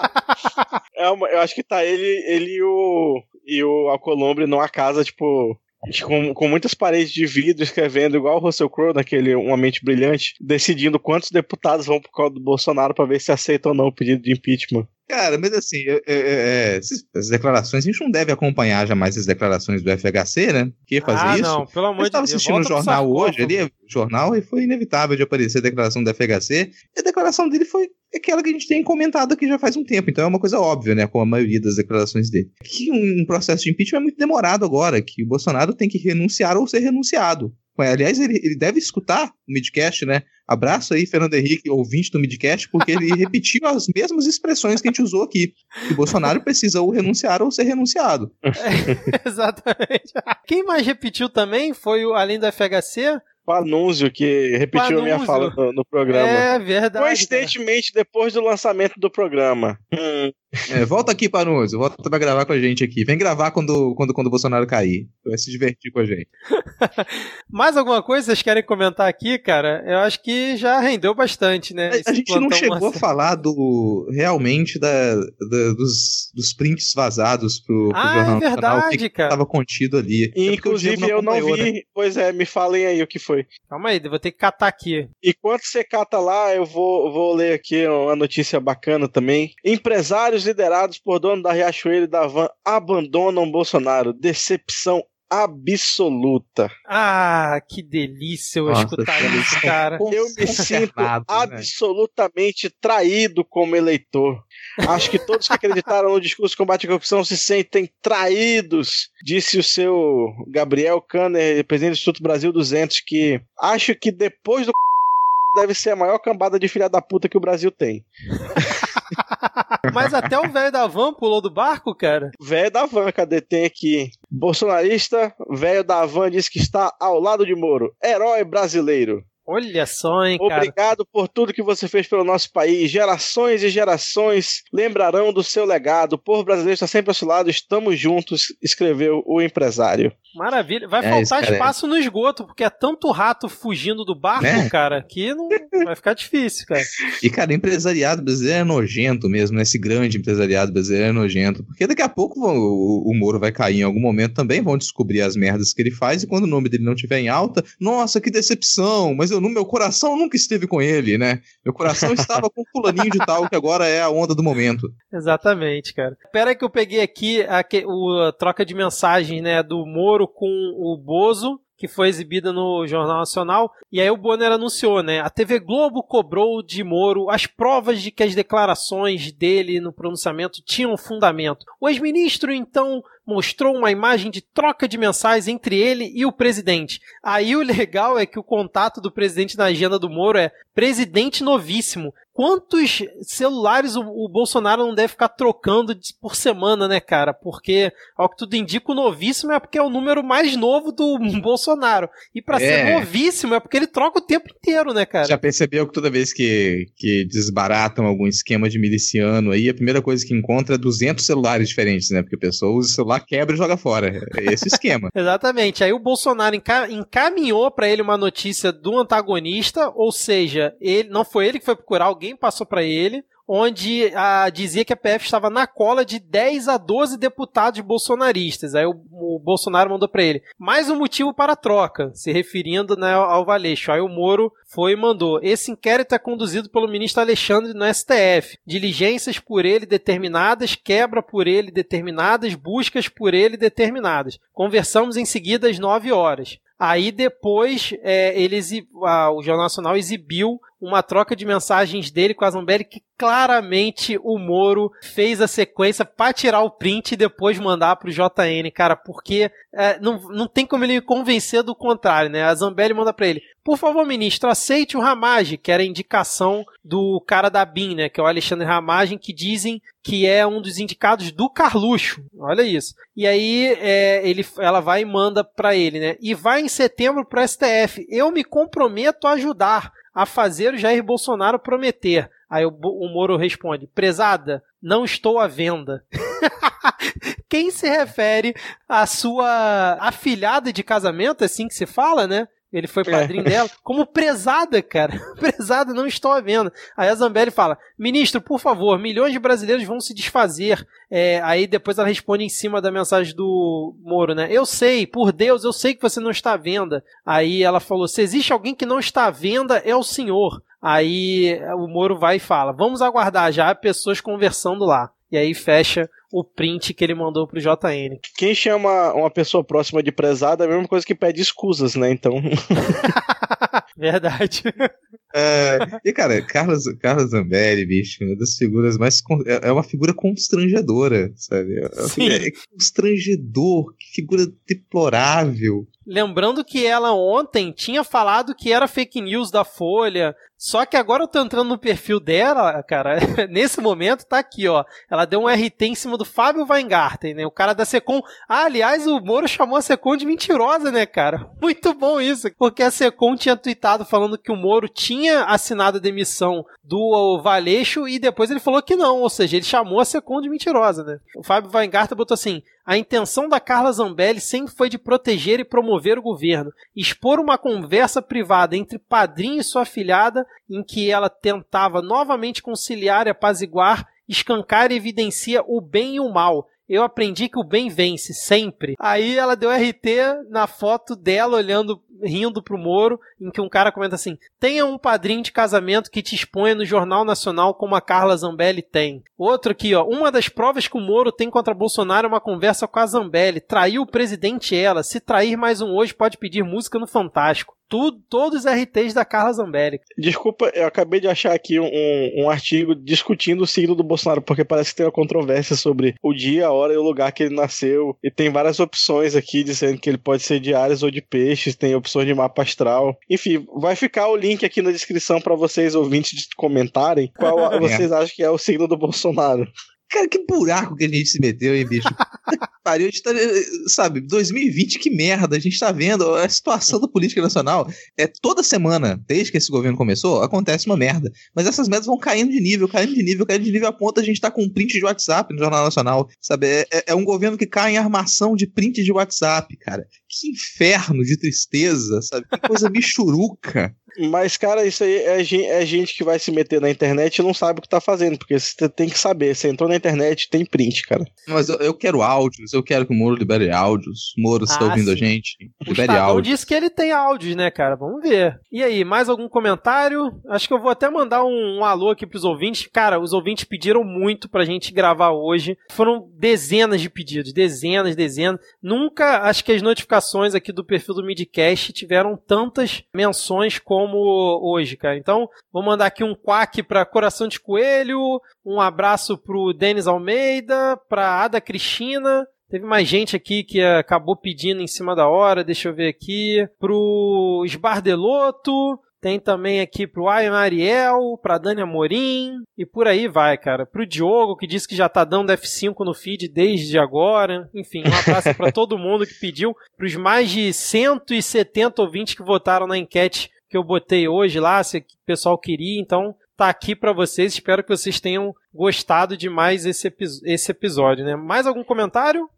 D: É uma- eu acho que tá ele, ele e o, e o Alcolumbre numa casa, tipo, com, com muitas paredes de vidro, escrevendo igual o Russell Crowe, naquele Uma Mente Brilhante, decidindo quantos deputados vão por causa do Bolsonaro pra ver se aceita ou não o pedido de impeachment.
A: Cara, mas assim, é, é, é, essas- as declarações, a gente não deve acompanhar jamais as declarações do FHC, né? Que fazer
B: ah,
A: isso.
B: não, pelo
A: Eu
B: amor de
A: estava
B: Deus.
A: assistindo o
B: volta pro
A: jornal hoje, ali, jornal, e foi inevitável de aparecer a declaração do FHC. E a declaração dele foi aquela que a gente tem comentado aqui já faz um tempo, então é uma coisa óbvia, né? Com a maioria das declarações dele. Que um processo de impeachment é muito demorado agora, que o Bolsonaro tem que renunciar ou ser renunciado. Aliás, ele, ele deve escutar o midcast, né? Abraço aí, Fernando Henrique, ouvinte do midcast, porque ele repetiu as mesmas expressões que a gente usou aqui. Que o Bolsonaro precisa ou renunciar ou ser renunciado.
B: Exatamente. Quem mais repetiu também foi, o, além do FHC,
D: O anúncio que repetiu a minha fala no, no programa.
B: É verdade.
D: Coincidentemente, depois do lançamento do programa. Hum,
A: É, volta aqui, Panuso. Volta pra gravar com a gente aqui. Vem gravar quando, quando, quando o Bolsonaro cair. Vai se divertir com a gente.
B: Mais alguma coisa vocês querem comentar aqui, cara? Eu acho que já rendeu bastante, né?
A: A, a gente não chegou a
B: Marcelo.
A: falar do realmente da, da- dos, dos prints vazados pro, pro
B: Ah,
A: Jornal
B: é
A: Nacional, o que
B: verdade, cara.
A: estava contido ali. É o
D: Inclusive, eu não vi.
A: né?
D: Pois é, me falem aí o que foi.
B: Calma aí, vou ter que catar aqui.
D: Enquanto você cata lá, eu vou, vou ler aqui uma notícia bacana também. Empresários liderados por dono da Riachuelo e da Van abandonam Bolsonaro. Decepção absoluta.
B: Ah, que delícia eu
A: Nossa,
B: escutar
A: cara,
B: isso, cara.
D: Eu me sinto
A: né?
D: absolutamente traído como eleitor. Acho que todos que acreditaram no discurso de combate à corrupção se sentem traídos, disse o seu Gabriel Kanner, presidente do Instituto Brasil 200, que acho que depois do deve ser a maior cambada de filha da puta que o Brasil tem.
B: Mas até o velho da van pulou do barco, cara.
D: Velho da van, cadê? Tem aqui. Bolsonarista, velho da van diz que está ao lado de Moro. Herói brasileiro.
B: Olha só, hein, cara.
D: Obrigado por tudo que você fez pelo nosso país. Gerações e gerações lembrarão do seu legado. O povo brasileiro está sempre ao seu lado. Estamos juntos, escreveu o empresário.
B: Maravilha. Vai
A: É
B: faltar
A: isso,
B: espaço no esgoto, porque é tanto rato fugindo do barco,
A: Né?
B: cara, que não vai ficar difícil, cara.
A: E, cara, empresariado brasileiro é nojento mesmo, né? Esse grande empresariado brasileiro é nojento. Porque daqui a pouco o, o Moro vai cair em algum momento também, vão descobrir as merdas que ele faz, e quando o nome dele não estiver em alta, nossa, que decepção, mas eu, no meu coração nunca esteve com ele, né? Meu coração estava com fulaninho de tal, que agora é a onda do momento.
B: Exatamente, cara. Espera que eu peguei aqui a, o, a troca de mensagens, né, do Moro com o Bozo, que foi exibida no Jornal Nacional, e aí o Bonner anunciou, né, a TV Globo cobrou de Moro as provas de que as declarações dele no pronunciamento tinham fundamento. O ex-ministro, então, mostrou uma imagem de troca de mensagens entre ele e o presidente. Aí o legal é que o contato do presidente na agenda do Moro é presidente novíssimo. Quantos celulares o, o Bolsonaro não deve ficar trocando por semana, né, cara? Porque, ao que tudo indica, o novíssimo é porque é o número mais novo do Bolsonaro. E pra ser
A: É.
B: novíssimo é porque ele troca o tempo inteiro, né, cara?
A: Já percebeu que toda vez que, que desbaratam algum esquema de miliciano aí, a primeira coisa que encontra é 200 celulares diferentes, né? Porque a pessoa usa o celular, quebra e joga fora. É esse esquema.
B: Exatamente. Aí o Bolsonaro enca- encaminhou pra ele uma notícia do antagonista, ou seja, ele não foi ele que foi procurar, alguém passou pra ele, onde ah, dizia que a PF estava na cola de 10 a 12 deputados bolsonaristas. Aí o, o Bolsonaro mandou pra ele mais um motivo para a troca, se referindo né, ao Valeixo. Aí o Moro foi e mandou: esse inquérito é conduzido pelo ministro Alexandre no STF. Diligências por ele determinadas, quebra por ele determinadas, buscas por ele determinadas. Conversamos em seguida às 9 horas. Aí depois é, ele exi- ah, o Jornal Nacional exibiu uma troca de mensagens dele com a Zambelli que claramente o Moro fez a sequência para tirar o print e depois mandar pro JN, cara, porque é, não, não tem como ele convencer do contrário, né? A Zambelli manda para ele: por favor, ministro, aceite o Ramage, que era a indicação do cara da BIM, né? Que é o Alexandre Ramagem, que dizem que é um dos indicados do Carluxo. Olha isso. E aí é, ele, ela vai e manda para ele, né? E vai em setembro pro STF. Eu me comprometo a ajudar a fazer o Jair Bolsonaro prometer. Aí o, o Moro responde: prezada, não estou à venda. Quem se refere à sua afilhada de casamento, é assim que se fala, né? Ele foi padrinho dela, como prezada, cara. prezada, não estou à venda. Aí a Zambelli fala: Ministro, por favor, milhões de brasileiros vão se desfazer. É, aí depois ela responde em cima da mensagem do Moro, né? Eu sei, por Deus, eu sei que você não está à venda. Aí ela falou: se existe alguém que não está à venda, é o senhor. Aí o Moro vai e fala: vamos aguardar já pessoas conversando lá. E aí fecha o print que ele mandou pro JN.
D: Quem chama uma pessoa próxima de prezada é a mesma coisa que pede escusas, né? Então.
B: Verdade.
A: É, e, cara, Carlos, Carlos Zambelli, bicho, uma das figuras mais. É é uma figura constrangedora, sabe? É,
B: Sim.
A: é constrangedor, que figura deplorável.
B: Lembrando que ela ontem tinha falado que era fake news da Folha. Só que agora eu tô entrando no perfil dela, cara. Nesse momento tá aqui, ó. Ela deu um RT em cima do Fábio Weingarten, né? O cara da Secom. Ah, aliás, o Moro chamou a Secom de mentirosa, né, cara? Muito bom isso. Porque a Secom tinha tweetado falando que o Moro tinha assinado a demissão do Valeixo e depois ele falou que não. Ou seja, ele chamou a Secom de mentirosa, né? O Fábio Weingarten botou assim: a intenção da Carla Zambelli sempre foi de proteger e promover o governo, expor uma conversa privada entre padrinho e sua filhada, em que ela tentava novamente conciliar e apaziguar, escancar e evidencia o bem e o mal. Eu aprendi que o bem vence sempre. Aí ela deu RT na foto dela olhando rindo pro Moro, em que um cara comenta assim: tenha um padrinho de casamento que te exponha no Jornal Nacional como a Carla Zambelli tem. Outro aqui, ó. Uma das provas que o Moro tem contra Bolsonaro é uma conversa com a Zambelli. Traiu o presidente ela. Se trair mais um hoje, pode pedir música no Fantástico tudo, todos os RTs da Carla Zambelli.
D: Desculpa, eu acabei de achar aqui um, um artigo discutindo o signo do Bolsonaro, porque parece que tem uma controvérsia sobre o dia, a hora e o lugar que ele nasceu. E tem várias opções aqui dizendo que ele pode ser de Ares ou de Peixes, tem opções de mapa astral. Enfim, vai ficar o link aqui na descrição para vocês ouvintes comentarem qual é. vocês acham que é o signo do Bolsonaro.
A: Cara, que buraco que a gente se meteu, hein, bicho? Pariu, a gente tá, sabe, 2020, que merda. A gente tá vendo a situação da política nacional. É toda semana, desde que esse governo começou, acontece uma merda. Mas essas merdas vão caindo de nível, caindo de nível, caindo de nível a ponto a gente tá com um print de WhatsApp no Jornal Nacional. Sabe, é, é, é um governo que cai em armação de print de WhatsApp, cara. Que inferno de tristeza, sabe? Que coisa michuruca.
D: Mas, cara, isso aí é, é, gente que vai se meter na internet e não sabe o que tá fazendo, porque você tem que saber. Você entrou na internet, tem print, cara.
A: Mas eu, eu quero áudios, eu quero que o Moro libere áudios. Moro, você tá ah, tá ouvindo sim. a gente?
B: Libere o áudios. disse que ele tem áudios, né, cara? Vamos ver. E aí, mais algum comentário? Acho que eu vou até mandar um, um alô aqui pros ouvintes. Cara, os ouvintes pediram muito pra gente gravar hoje. Foram dezenas de pedidos, dezenas, dezenas. Nunca, acho que as notificações aqui do perfil do Midcast tiveram tantas menções como como hoje, cara. Então, vou mandar aqui um quack para Coração de Coelho, um abraço pro Denis Almeida, pra Ada Cristina, Teve mais gente aqui que acabou pedindo em cima da hora, deixa eu ver aqui. Pro Esbardeloto, tem também aqui pro Ayan Ariel, pra Dani Amorim e por aí vai, cara. Pro Diogo, que disse que já tá dando F5 no feed desde agora. Enfim, um abraço para todo mundo que pediu. Pros mais de 170 ouvintes que votaram na enquete que eu botei hoje lá, se o pessoal queria. Então, tá aqui para vocês. Espero que vocês tenham gostado de mais esse, esse episódio, né? Mais algum comentário?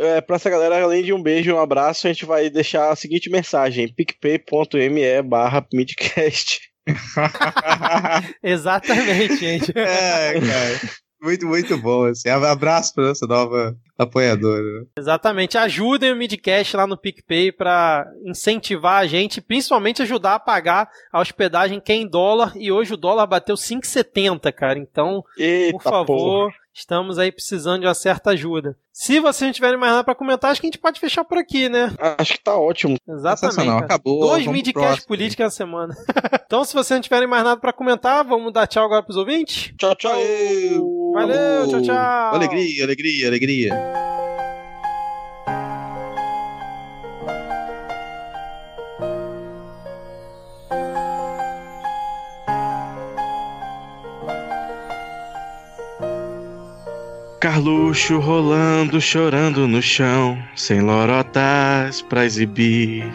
D: É, pra essa galera, além de um beijo e um abraço, a gente vai deixar a seguinte mensagem: picpay.me barra midcast.
B: Exatamente, gente.
A: É, cara. Muito, muito bom. Assim. Abraço para essa nova apoiadora.
B: Exatamente. Ajudem o Midcast lá no PicPay para incentivar a gente, principalmente ajudar a pagar a hospedagem que é em dólar. E hoje o dólar bateu 5,70, cara. Então, Eita por favor. Porra estamos aí precisando de uma certa ajuda. Se vocês não tiverem mais nada para comentar, acho que a gente pode fechar por aqui, né?
D: Acho que tá ótimo.
B: Exatamente.
A: Acabou.
B: Dois midcasts políticos na semana. então, se vocês não tiverem mais nada para comentar, vamos dar tchau agora pros ouvintes?
D: Tchau, tchau.
B: Valeu, tchau, tchau.
A: Alegria, alegria, alegria.
D: Carluxo rolando, chorando no chão, sem lorotas pra exibir.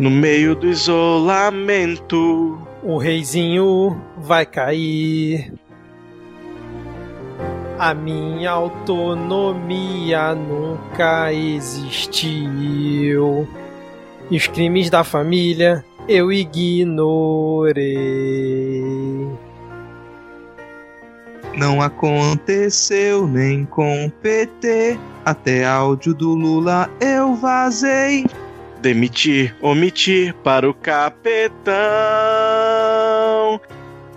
D: No meio do isolamento,
B: o reizinho vai cair. A minha autonomia nunca existiu. E os crimes da família eu ignorei.
A: Não aconteceu nem com o PT. Até áudio do Lula eu vazei.
D: Demitir, omitir para o capetão.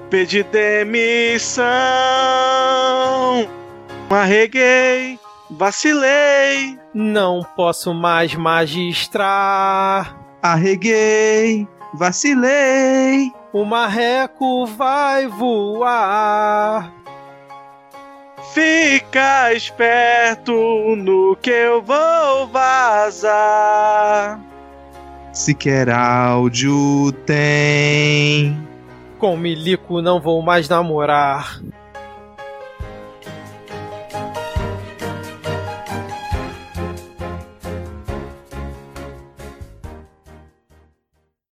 D: Pedir demissão. Arreguei, vacilei.
B: Não posso mais magistrar.
A: Arreguei, vacilei.
B: O marreco vai voar.
D: Fica esperto no que eu vou vazar.
A: Sequer áudio tem.
B: Com milico não vou mais namorar.